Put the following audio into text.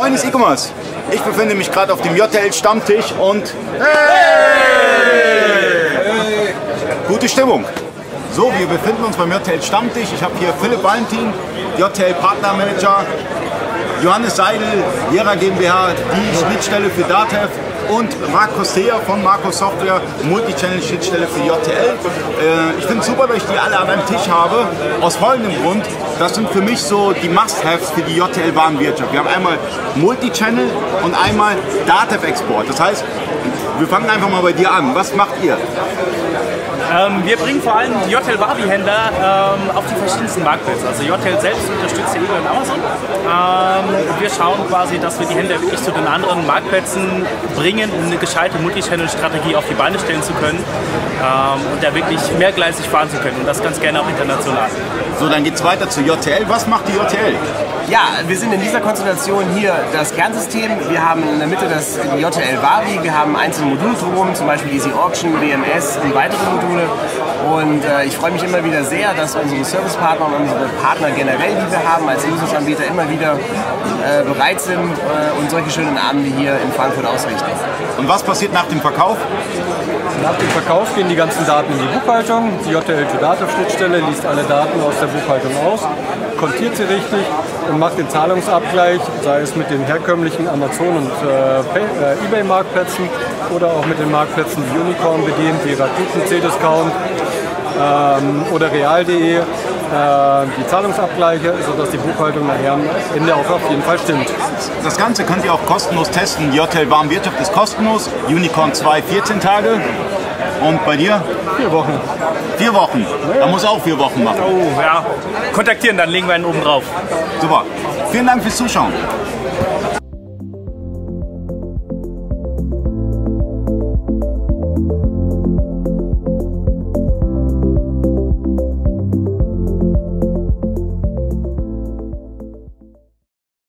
Moin, ist E-Commerce. Ich befinde mich gerade auf dem JTL Stammtisch und gute Stimmung. So, wir befinden uns beim JTL Stammtisch. Ich habe hier Philipp Valentin, JTL Partnermanager, Johannes Seidel, Jera GmbH, die Schnittstelle für DATEV und Markus Seer von Marco Software, Multichannel-Schnittstelle für JTL. Äh, ich finde es super, dass ich die alle an einem Tisch habe, aus folgendem Grund. Das sind für mich so die Must-Haves für die JTL-Warenwirtschaft. Wir haben einmal Multichannel und einmal DATEV-Export. Das heißt, wir fangen einfach mal bei dir an. Was macht ihr? Ähm, wir bringen vor allem die JTL Barbie-Händler ähm, auf die verschiedensten Marktplätze. Also JTL selbst unterstützt ja eBay und Amazon. Ähm, wir schauen quasi, dass wir die Händler wirklich zu den anderen Marktplätzen bringen, um eine gescheite Multichannel-Strategie auf die Beine stellen zu können ähm, und da wirklich mehrgleisig fahren zu können. Und das ganz gerne auch international. So, dann geht es weiter zu JTL. Was macht die JTL? Ja, wir sind in dieser Konstellation hier das Kernsystem. Wir haben in der Mitte das JTL Barbie. Wir haben einzelne Module drumherum, zum Beispiel Easy Auction, WMS und weitere Module. Und äh, ich freue mich immer wieder sehr, dass unsere Servicepartner und unsere Partner generell, die wir haben als Lösungsanbieter, immer wieder äh, bereit sind äh, und solche schönen Abende hier in Frankfurt ausrichten. Und was passiert nach dem Verkauf? Nach dem Verkauf gehen die ganzen Daten in die Buchhaltung. Die JTL to Data Schnittstelle liest alle Daten aus der Buchhaltung aus, kontiert sie richtig und macht den Zahlungsabgleich, sei es mit den herkömmlichen Amazon- und äh, äh, Ebay-Marktplätzen oder auch mit den Marktplätzen, die Unicorn bedient, wie Rakuten, C-Discount ähm, oder real.de, äh, die Zahlungsabgleiche, sodass die Buchhaltung nachher am Ende auch auf jeden Fall stimmt. Das Ganze könnt ihr auch kostenlos testen. Die JTL Warenwirtschaft ist kostenlos. Unicorn 2 14 Tage. Und bei dir? Vier Wochen. Vier Wochen. Da muss auch vier Wochen machen. Oh, ja. Kontaktieren, dann legen wir einen oben drauf. Super. Vielen Dank fürs Zuschauen.